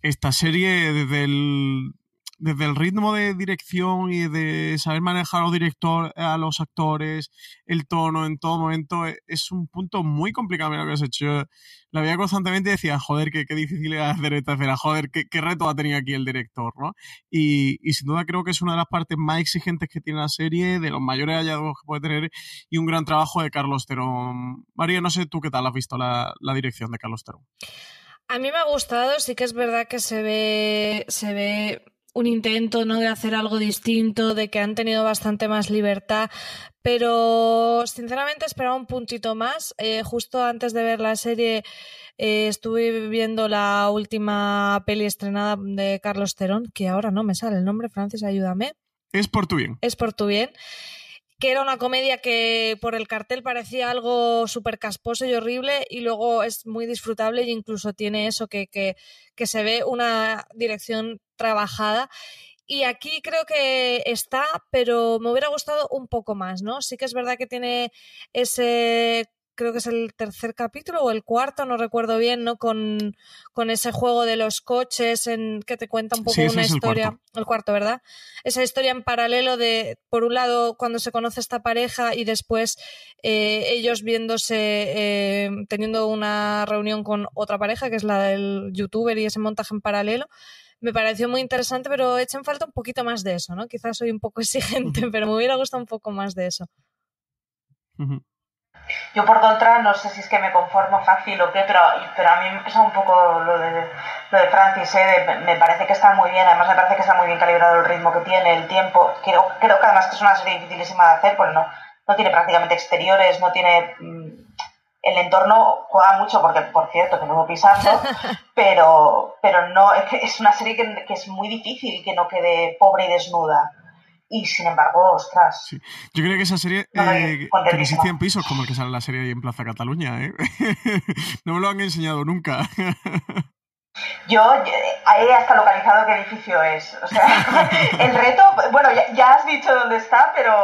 esta serie desde el, desde el ritmo de dirección y de saber manejar a los, director, a los actores, el tono en todo momento, e, es un punto muy complicado lo que has hecho. La veía constantemente y decía, joder, qué, qué difícil era hacer esta escena, joder, qué, qué, reto ha tenido aquí el director, ¿no? Y, y, sin duda creo que es una de las partes más exigentes que tiene la serie, de los mayores hallazgos que puede tener y un gran trabajo de Carlos Terón. María, no sé tú qué tal has visto la, la dirección de Carlos Terón. A mí me ha gustado, sí que es verdad que se ve, se ve un intento ¿no? de hacer algo distinto, de que han tenido bastante más libertad, pero sinceramente esperaba un puntito más. Eh, justo antes de ver la serie eh, estuve viendo la última peli estrenada de Carlos Terón, que ahora no me sale el nombre, Francis, ayúdame. Es por tu bien. Es por tu bien que era una comedia que por el cartel parecía algo súper casposo y horrible y luego es muy disfrutable e incluso tiene eso que, que, que se ve una dirección trabajada y aquí creo que está, pero me hubiera gustado un poco más, ¿no? Sí que es verdad que tiene ese creo que es el tercer capítulo o el cuarto, no recuerdo bien, ¿no? Con, con ese juego de los coches en que te cuenta un poco una historia. El cuarto. ¿verdad? Esa historia en paralelo de, por un lado, cuando se conoce esta pareja y después eh, ellos viéndose, eh, teniendo una reunión con otra pareja, que es la del youtuber y ese montaje en paralelo me pareció muy interesante, pero echen falta un poquito más de eso, ¿no? Quizás soy un poco exigente, pero me hubiera gustado un poco más de eso. Yo por contra, no sé si es que me conformo fácil o qué, pero, pero a mí me pasa un poco lo de, lo de Francis, ¿eh? me parece que está muy bien, además me parece que está muy bien calibrado el ritmo que tiene, el tiempo. Creo, creo que además que es una serie dificilísima de hacer, porque no, no tiene prácticamente exteriores, no tiene... Mm, el entorno juega mucho, porque por cierto, que no pisando, pero, pero no, es una serie que, que es muy difícil que no quede pobre y desnuda y sin embargo, ostras. Yo creo que esa serie no, eh, tiene 100 pisos como el que sale la serie ahí en Plaza Cataluña, ¿eh? no me lo han enseñado nunca. Yo, ahí hasta localizado qué edificio es. O sea, el reto, bueno, ya, has dicho dónde está, pero,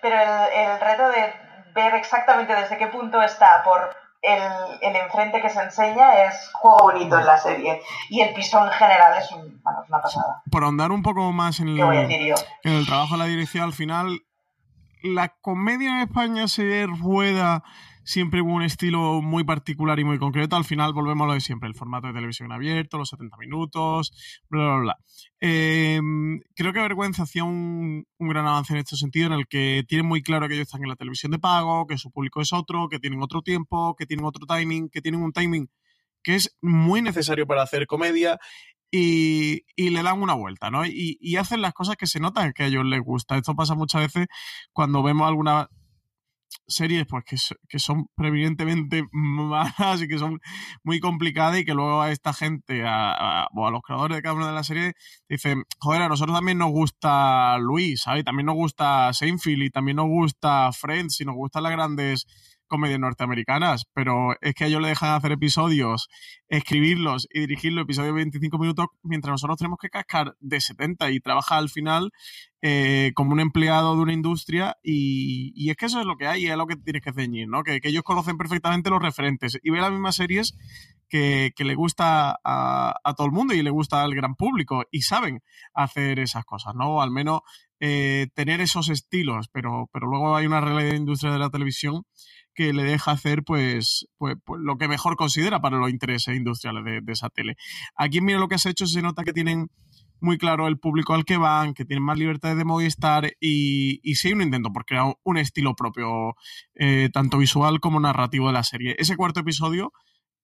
pero el, el reto de ver exactamente desde qué punto está por el, enfrente que se enseña es juego bonito en la serie. Y el piso en general es, una pasada. Por ahondar un poco más en el, en el trabajo de la dirección, al final, la comedia en España se rueda siempre con un estilo muy particular y muy concreto. Al final volvemos a lo de siempre, el formato de televisión abierto, los 70 minutos, bla, bla, bla. Em, creo que Vergüenza hacía un, gran avance en este sentido, en el que tienen muy claro que ellos están en la televisión de pago, que su público es otro, que tienen otro tiempo, que tienen otro timing, que tienen un timing que es muy necesario para hacer comedia y, le dan una vuelta, ¿no? Y, y, hacen las cosas que se notan que a ellos les gusta. Esto pasa muchas veces cuando vemos alguna series pues que, son preeminentemente malas y que son muy complicadas y que luego a esta gente, a, o a los creadores de cada una de las series, dicen, joder, a nosotros también nos gusta Luis, ¿sabes? También nos gusta Seinfeld y también nos gusta Friends y nos gustan las grandes comedias norteamericanas, pero es que ellos le dejan hacer episodios, escribirlos y dirigirlos episodios de 25 minutos, mientras nosotros tenemos que cascar de 70 y trabajar al final eh, como un empleado de una industria y, es que eso es lo que hay y es lo que tienes que ceñir, ¿no? Que, ellos conocen perfectamente los referentes y ven las mismas series que, le gusta a, todo el mundo y le gusta al gran público y saben hacer esas cosas, ¿no? Al menos eh, tener esos estilos, pero, pero luego hay una realidad de industria de la televisión que le deja hacer pues, pues, pues, lo que mejor considera para los intereses industriales de, esa tele. Aquí mira lo que has hecho, se nota que tienen muy claro el público al que van, que tienen más libertad de Movistar y, y sí un intento por crear un estilo propio, eh, tanto visual como narrativo de la serie. Ese cuarto episodio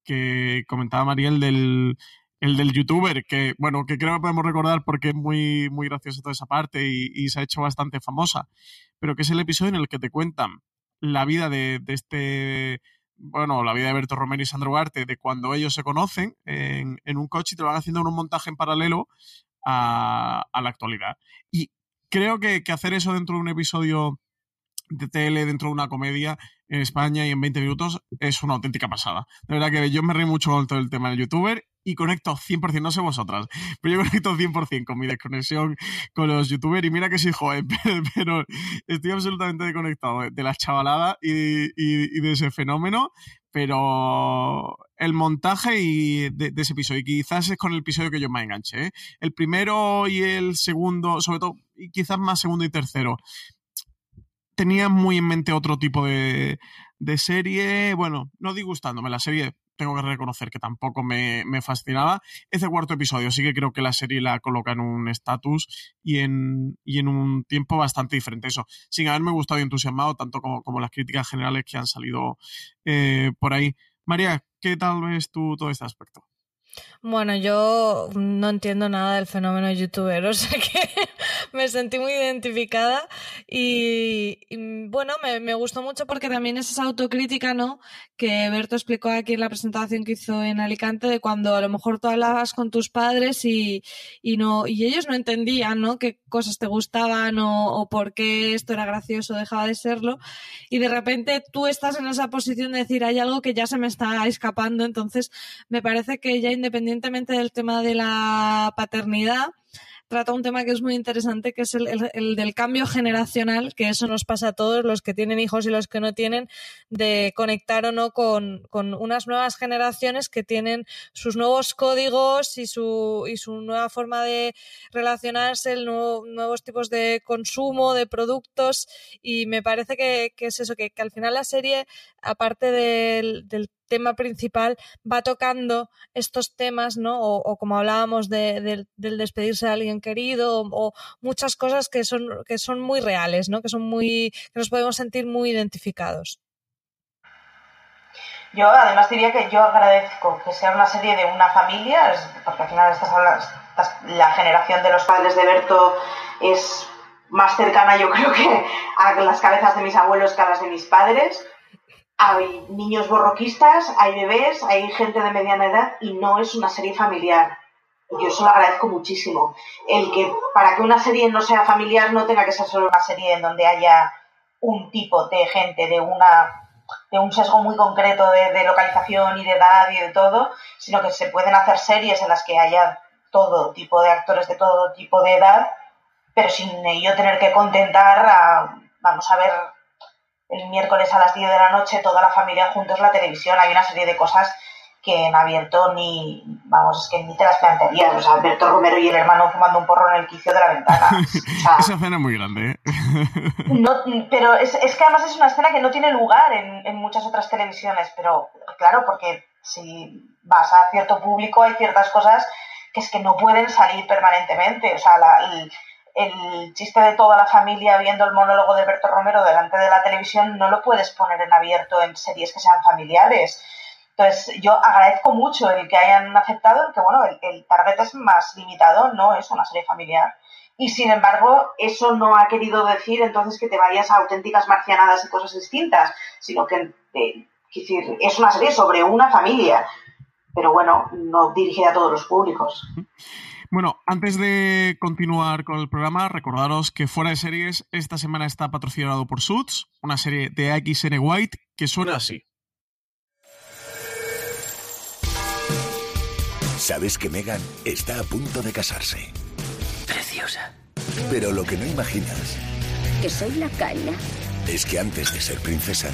que comentaba Mariel del el del youtuber, que bueno, que creo que podemos recordar porque es muy, muy graciosa toda esa parte y, y, se ha hecho bastante famosa, pero que es el episodio en el que te cuentan la vida de, este bueno, la vida de Berto Romero y Sandro Ugarte, de cuando ellos se conocen en, un coche y te van haciendo un montaje en paralelo a, la actualidad. Y creo que, que, hacer eso dentro de un episodio de tele, dentro de una comedia en España y en 20 minutos es una auténtica pasada. De verdad que yo me reí mucho con todo el tema del youtuber y conecto 100%, no sé vosotras, pero yo conecto 100% con mi desconexión con los youtubers y mira que soy joven, pero, estoy absolutamente desconectado de la chavalada y, de ese fenómeno, pero el montaje y de, ese episodio, y quizás es con el episodio que yo más enganché, ¿eh? el primero y el segundo, sobre todo, y quizás más segundo y tercero, tenía muy en mente otro tipo de, de serie, bueno, no disgustándome, la serie tengo que reconocer que tampoco me, fascinaba. Ese cuarto episodio sí que creo que la serie la coloca en un estatus y en, un tiempo bastante diferente. Eso, sin haberme gustado y entusiasmado, tanto como, como las críticas generales que han salido eh, por ahí. María, ¿qué tal ves tú todo este aspecto? Bueno, yo no entiendo nada del fenómeno youtuber, o sea que me sentí muy identificada y, bueno, me, me, gustó mucho porque también es esa autocrítica, ¿no? Que Berto explicó aquí en la presentación que hizo en Alicante de cuando a lo mejor tú hablabas con tus padres y, y no, y ellos no entendían, ¿no? Qué cosas te gustaban o, o por qué esto era gracioso dejaba de serlo. Y de repente tú estás en esa posición de decir, hay algo que ya se me está escapando, entonces me parece que ya independientemente del tema de la paternidad, trata un tema que es muy interesante, que es el, del cambio generacional, que eso nos pasa a todos, los que tienen hijos y los que no tienen, de conectar o no con, unas nuevas generaciones que tienen sus nuevos códigos y su, y su nueva forma de relacionarse, el nuevos tipos de consumo, de productos, y me parece que, es eso, que, al final la serie, aparte del, del tema principal va tocando estos temas, ¿no? O, como hablábamos de, del despedirse de alguien querido, o, muchas cosas que son, que son muy reales, ¿no? Que son muy, que nos podemos sentir muy identificados. Yo además diría que yo agradezco que sea una serie de una familia, porque al final la generación de los padres de Berto es más cercana yo creo que a las cabezas de mis abuelos que a las de mis padres. Hay niños borroquistas, hay bebés, hay gente de mediana edad y no es una serie familiar. Yo eso lo agradezco muchísimo. El que para que una serie no sea familiar no tenga que ser solo una serie en donde haya un tipo de gente, de una de un sesgo muy concreto de, de, localización y de edad y de todo, sino que se pueden hacer series en las que haya todo tipo de actores de todo tipo de edad pero sin ello tener que contentar a, vamos a ver, el miércoles a las 10 de la noche toda la familia juntos la televisión. Hay una serie de cosas que en abierto ni, vamos, es que ni te las plantearías. O sea, Alberto Romero y el hermano fumando un porro en el quicio de la ventana. Esa escena es muy grande, ¿eh? no, pero es, es, que además es una escena que no tiene lugar en, en, muchas otras televisiones, pero claro, porque si vas a cierto público hay ciertas cosas que es que no pueden salir permanentemente. O sea, la, el, el chiste de toda la familia viendo el monólogo de Berto Romero delante de la televisión no lo puedes poner en abierto en series que sean familiares. Entonces, yo agradezco mucho el que hayan aceptado que, bueno, el, target es más limitado, no es una serie familiar. Y sin embargo, eso no ha querido decir entonces que te vayas a auténticas marcianadas y cosas distintas, sino que eh, es una serie sobre una familia, pero bueno, no dirigida a todos los públicos. Bueno, antes de continuar con el programa, recordaros que Fuera de Series esta semana está patrocinado por Suits, una serie de XN White que suena así. Sabes que Megan está a punto de casarse. Preciosa. Pero lo que no imaginas... Que soy la caña. Es que antes de ser princesa...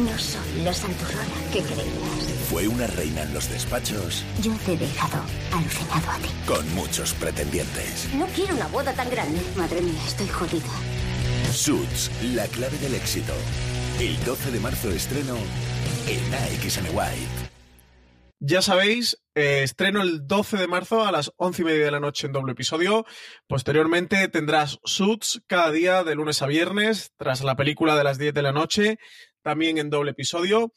No soy la santurrona que creías. Fue una reina en los despachos. Yo te he dejado alucinado a ti. Con muchos pretendientes. No quiero una boda tan grande. Madre mía, estoy jodida. Suits, la clave del éxito. El 12 de marzo estreno en AXN White. Ya sabéis, eh, estreno el 12 de marzo a las 11 y media de la noche en doble episodio. Posteriormente tendrás Suits cada día de lunes a viernes, tras la película de las 10 de la noche, también en doble episodio.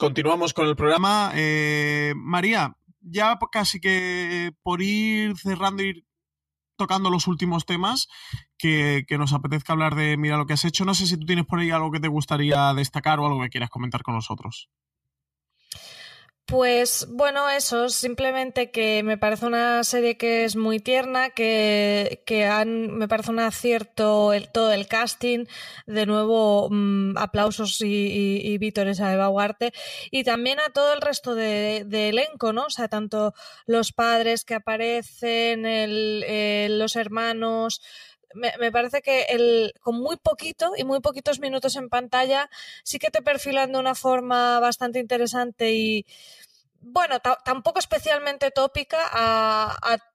Continuamos con el programa. Eh, María, ya casi que por ir cerrando, ir tocando los últimos temas que, que, nos apetezca hablar de Mira lo que has hecho. No sé si tú tienes por ahí algo que te gustaría destacar o algo que quieras comentar con nosotros. Pues bueno, eso, simplemente que me parece una serie que es muy tierna, que, que han, me parece un acierto el, todo el casting, de nuevo mmm, aplausos y, y, y, vítores a Eva Huarte, y también a todo el resto de, de, elenco, ¿no? O sea, tanto los padres que aparecen, el, eh, los hermanos, me, me, parece que el, con muy poquito y muy poquitos minutos en pantalla sí que te perfilan de una forma bastante interesante y bueno, tampoco especialmente tópica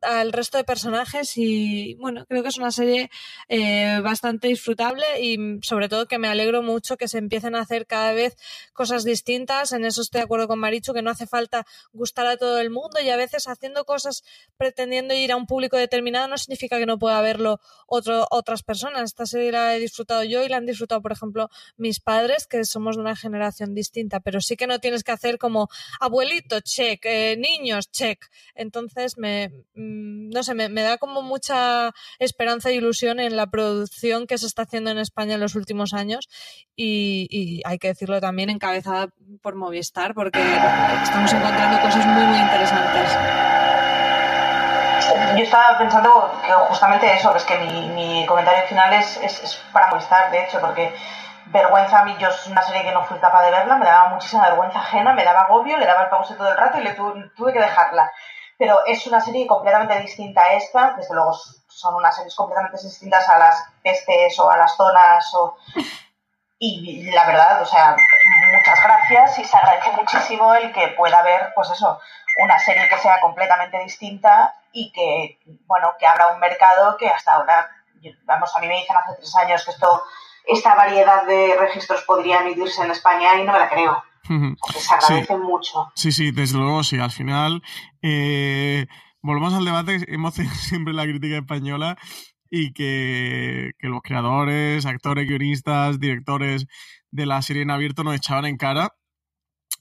al resto de personajes y bueno, creo que es una serie eh, bastante disfrutable y sobre todo que me alegro mucho que se empiecen a hacer cada vez cosas distintas. En eso estoy de acuerdo con Marichu, que no hace falta gustar a todo el mundo y a veces haciendo cosas pretendiendo ir a un público determinado no significa que no pueda verlo otro, otras personas. Esta serie la he disfrutado yo y la han disfrutado, por ejemplo, mis padres, que somos de una generación distinta, pero sí que no tienes que hacer como abuelito check, eh, niños, check. Entonces, me, mm, no sé, me, da como mucha esperanza e ilusión en la producción que se está haciendo en España en los últimos años y, hay que decirlo también encabezada por Movistar porque estamos encontrando cosas muy, muy interesantes. Yo estaba pensando que justamente eso, es que mi, comentario final es, es para Movistar, de hecho, porque vergüenza a mí, yo es una serie que no fui capaz de verla, me daba muchísima vergüenza ajena, me daba agobio, le daba el pause todo el rato y le tuve, tuve que dejarla. Pero es una serie completamente distinta a esta, desde luego son unas series completamente distintas a las pestes o a las zonas o... Y la verdad, o sea, muchas gracias y se agradece muchísimo el que pueda haber, pues eso, una serie que sea completamente distinta y que, bueno, que abra un mercado que hasta ahora, vamos, a mí me dicen hace tres años que esto esta variedad de registros podría emitirse en España y no me la creo. Se agradece sí. mucho. Sí, sí, desde luego sí. Al final, eh, volvemos al debate, hemos tenido siempre la crítica española y que, que, los creadores, actores, guionistas, directores de la serie en abierto nos echaban en cara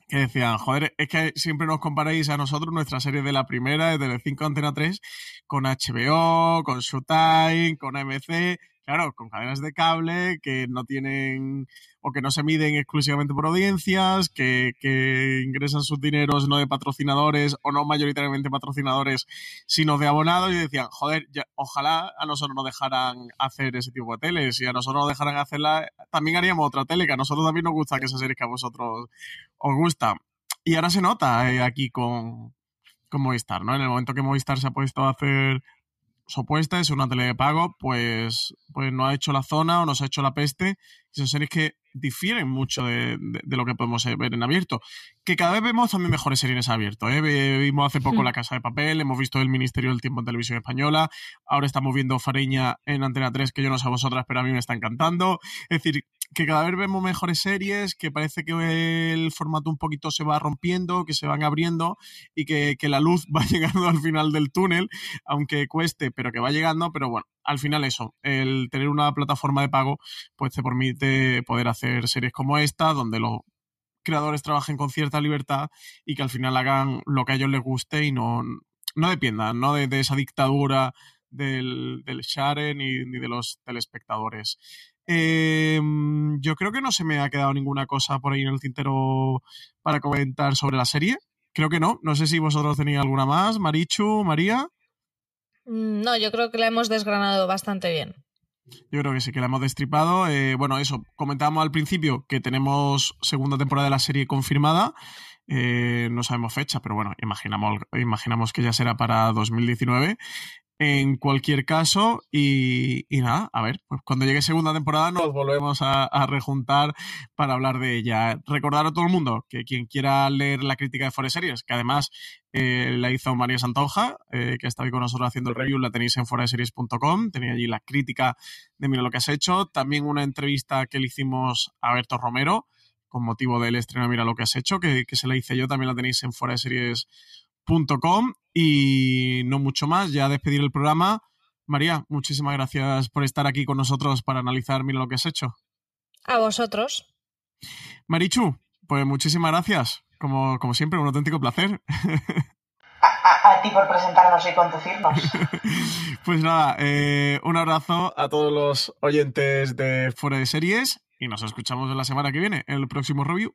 que decían, joder, es que siempre nos comparáis a nosotros nuestra serie de la primera, de 5 Antena 3, con HBO, con Showtime, con AMC, claro, con cadenas de cable que no tienen o que no se miden exclusivamente por audiencias, que, que ingresan sus dineros no de patrocinadores o no mayoritariamente patrocinadores, sino de abonados y decían, joder, ojalá a nosotros nos dejaran hacer ese tipo de teles y a nosotros nos dejaran hacerla, también haríamos otra tele, que a nosotros también nos gusta que esa serie que a vosotros os gusta. Y ahora se nota eh, aquí con, con Movistar, ¿no? En el momento que Movistar se ha puesto a hacer opuesta, es una tele de pago, pues, pues no ha hecho la zona o nos ha hecho la peste. Son series que difieren mucho de, lo que podemos ver en abierto. Que cada vez vemos también mejores series en abierto. ¿eh? Vimos hace poco. La Casa de Papel, hemos visto El Ministerio del Tiempo en Televisión Española, ahora estamos viendo Fareña en Antena 3, que yo no sé a vosotras, pero a mí me está encantando. Es decir, que cada vez vemos mejores series, que parece que el formato un poquito se va rompiendo, que se van abriendo y que, que la luz va llegando al final del túnel, aunque cueste, pero que va llegando, pero bueno, al final eso, el tener una plataforma de pago, pues te permite poder hacer series como esta, donde los creadores trabajen con cierta libertad y que al final hagan lo que a ellos les guste y no, no dependan ¿no? De, esa dictadura del, del share ni, ni de los telespectadores. Em, yo creo que no se me ha quedado ninguna cosa por ahí en el tintero para comentar sobre la serie. Creo que no. No sé si vosotros tenéis alguna más. Marichu, María. Mm, no, yo creo que la hemos desgranado bastante bien. Yo creo que sí, que la hemos destripado. Eh, bueno, eso, comentábamos al principio que tenemos segunda temporada de la serie confirmada. Eh, no sabemos fecha, pero bueno, imaginamos, imaginamos que ya será para 2019 en cualquier caso, y, nada, a ver, pues cuando llegue segunda temporada nos volvemos a, rejuntar para hablar de ella. Recordar a todo el mundo que quien quiera leer la crítica de Forest Series, que además eh, la hizo María Santonja, eh, que está hoy con nosotros haciendo el review, la tenéis en foreseries.com, tenía allí la crítica de Mira lo que has hecho, también una entrevista que le hicimos a Berto Romero, con motivo del estreno Mira lo que has hecho, que, que se la hice yo, también la tenéis en foreseries.com Com y no mucho más, ya despedir el programa. María, muchísimas gracias por estar aquí con nosotros para analizar Mira lo que has hecho. A vosotros. Marichu, pues muchísimas gracias. Como, como siempre, un auténtico placer. A, ti por presentarnos y conducirnos. pues nada, eh, un abrazo a todos los oyentes de Fuera de Series y nos escuchamos la semana que viene en el próximo review.